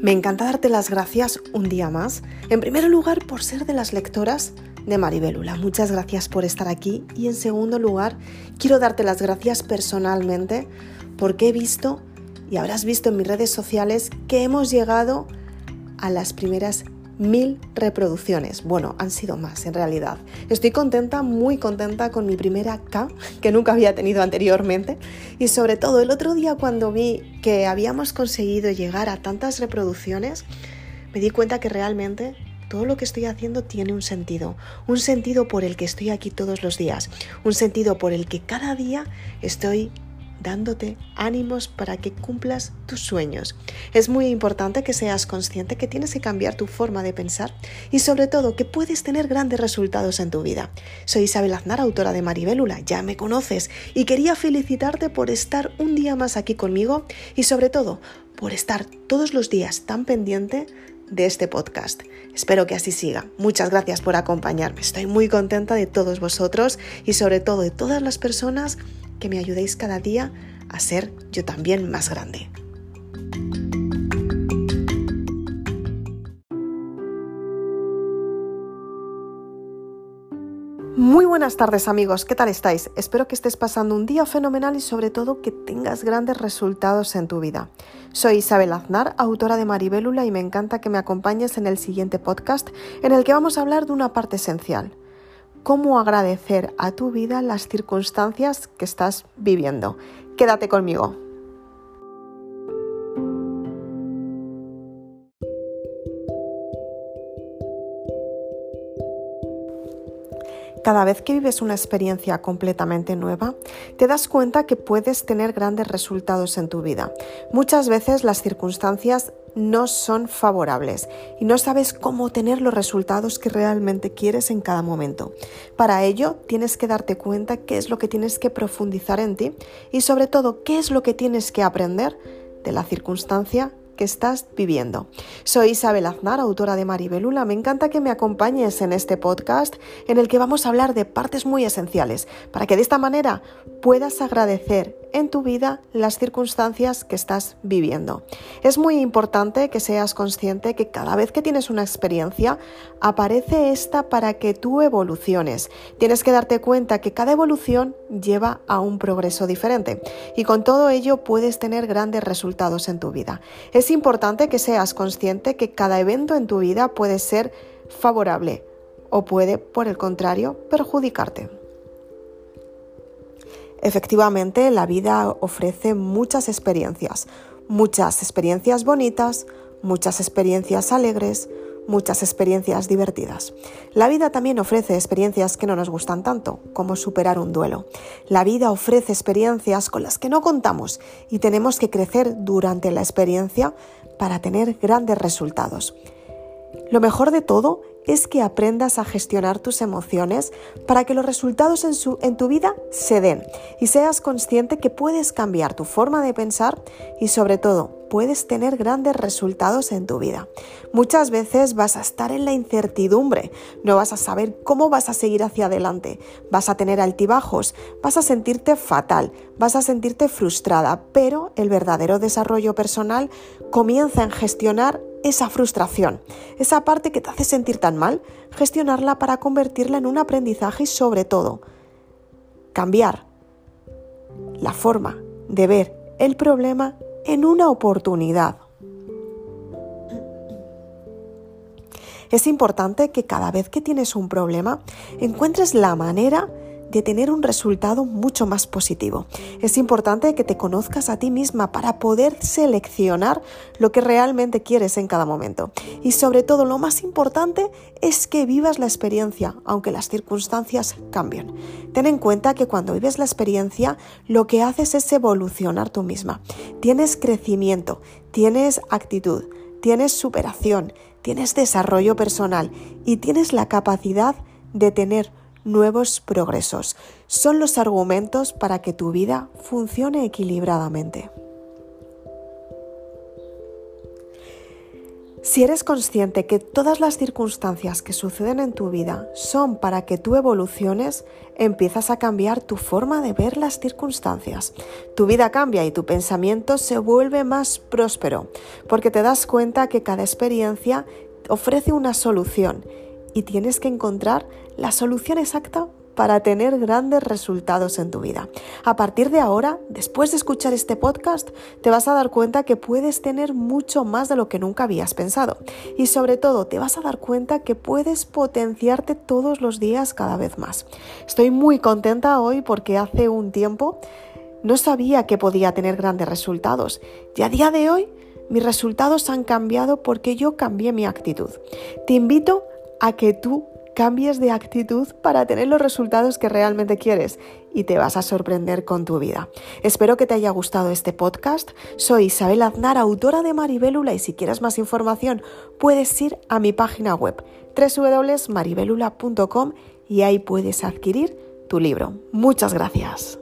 Me encanta darte las gracias un día más. En primer lugar, por ser de las lectoras de Maribelula. Muchas gracias por estar aquí. Y en segundo lugar, quiero darte las gracias personalmente porque he visto y habrás visto en mis redes sociales que hemos llegado a las primeras mil reproducciones. Bueno, han sido más en realidad. Estoy contenta, muy contenta con mi primera K que nunca había tenido anteriormente. Y sobre todo el otro día cuando vi que habíamos conseguido llegar a tantas reproducciones, me di cuenta que realmente todo lo que estoy haciendo tiene un sentido, un sentido por el que estoy aquí todos los días, un sentido por el que cada día estoy dándote ánimos para que cumplas tus sueños. Es muy importante que seas consciente que tienes que cambiar tu forma de pensar y sobre todo que puedes tener grandes resultados en tu vida. Soy Isabel Aznar, autora de Maribélula, ya me conoces y quería felicitarte por estar un día más aquí conmigo y sobre todo por estar todos los días tan pendiente de este podcast. Espero que así siga. Muchas gracias por acompañarme. Estoy muy contenta de todos vosotros y sobre todo de todas las personas que me ayudéis cada día a ser yo también más grande. Muy buenas tardes amigos, ¿qué tal estáis? Espero que estés pasando un día fenomenal y sobre todo que tengas grandes resultados en tu vida. Soy Isabel Aznar, autora de Maribélula y me encanta que me acompañes en el siguiente podcast en el que vamos a hablar de una parte esencial, cómo agradecer a tu vida las circunstancias que estás viviendo. Quédate conmigo. Cada vez que vives una experiencia completamente nueva, te das cuenta que puedes tener grandes resultados en tu vida. Muchas veces las circunstancias no son favorables y no sabes cómo tener los resultados que realmente quieres en cada momento. Para ello, tienes que darte cuenta qué es lo que tienes que profundizar en ti y sobre todo qué es lo que tienes que aprender de la circunstancia que estás viviendo. Soy Isabel Aznar, autora de Maribelula. Me encanta que me acompañes en este podcast en el que vamos a hablar de partes muy esenciales para que de esta manera puedas agradecer en tu vida las circunstancias que estás viviendo. Es muy importante que seas consciente que cada vez que tienes una experiencia aparece esta para que tú evoluciones. Tienes que darte cuenta que cada evolución lleva a un progreso diferente y con todo ello puedes tener grandes resultados en tu vida. Es importante que seas consciente que cada evento en tu vida puede ser favorable o puede, por el contrario, perjudicarte. Efectivamente, la vida ofrece muchas experiencias, muchas experiencias bonitas, muchas experiencias alegres, muchas experiencias divertidas. La vida también ofrece experiencias que no nos gustan tanto, como superar un duelo. La vida ofrece experiencias con las que no contamos y tenemos que crecer durante la experiencia para tener grandes resultados. Lo mejor de todo es que aprendas a gestionar tus emociones para que los resultados en, en, tu vida se den y seas consciente que puedes cambiar tu forma de pensar y sobre todo puedes tener grandes resultados en tu vida. Muchas veces vas a estar en la incertidumbre, no vas a saber cómo vas a seguir hacia adelante, vas a tener altibajos, vas a sentirte fatal, vas a sentirte frustrada, pero el verdadero desarrollo personal comienza en gestionar esa frustración, esa parte que te hace sentir tan mal, gestionarla para convertirla en un aprendizaje y sobre todo cambiar la forma de ver el problema en una oportunidad. Es importante que cada vez que tienes un problema encuentres la manera de tener un resultado mucho más positivo. Es importante que te conozcas a ti misma para poder seleccionar lo que realmente quieres en cada momento. Y sobre todo, lo más importante es que vivas la experiencia, aunque las circunstancias cambien. Ten en cuenta que cuando vives la experiencia, lo que haces es evolucionar tú misma. Tienes crecimiento, tienes actitud, tienes superación, tienes desarrollo personal y tienes la capacidad de tener nuevos progresos. Son los argumentos para que tu vida funcione equilibradamente. Si eres consciente que todas las circunstancias que suceden en tu vida son para que tú evoluciones, empiezas a cambiar tu forma de ver las circunstancias. Tu vida cambia y tu pensamiento se vuelve más próspero, porque te das cuenta que cada experiencia ofrece una solución y tienes que encontrar la solución exacta para tener grandes resultados en tu vida. A partir de ahora, después de escuchar este podcast, te vas a dar cuenta que puedes tener mucho más de lo que nunca habías pensado. Y sobre todo, te vas a dar cuenta que puedes potenciarte todos los días cada vez más. Estoy muy contenta hoy porque hace un tiempo no sabía que podía tener grandes resultados. Y a día de hoy, mis resultados han cambiado porque yo cambié mi actitud. Te invito a que tú cambies de actitud para tener los resultados que realmente quieres y te vas a sorprender con tu vida. Espero que te haya gustado este podcast. Soy Isabel Aznar, autora de Maribélula y si quieres más información puedes ir a mi página web www.maribelula.com y ahí puedes adquirir tu libro. Muchas gracias.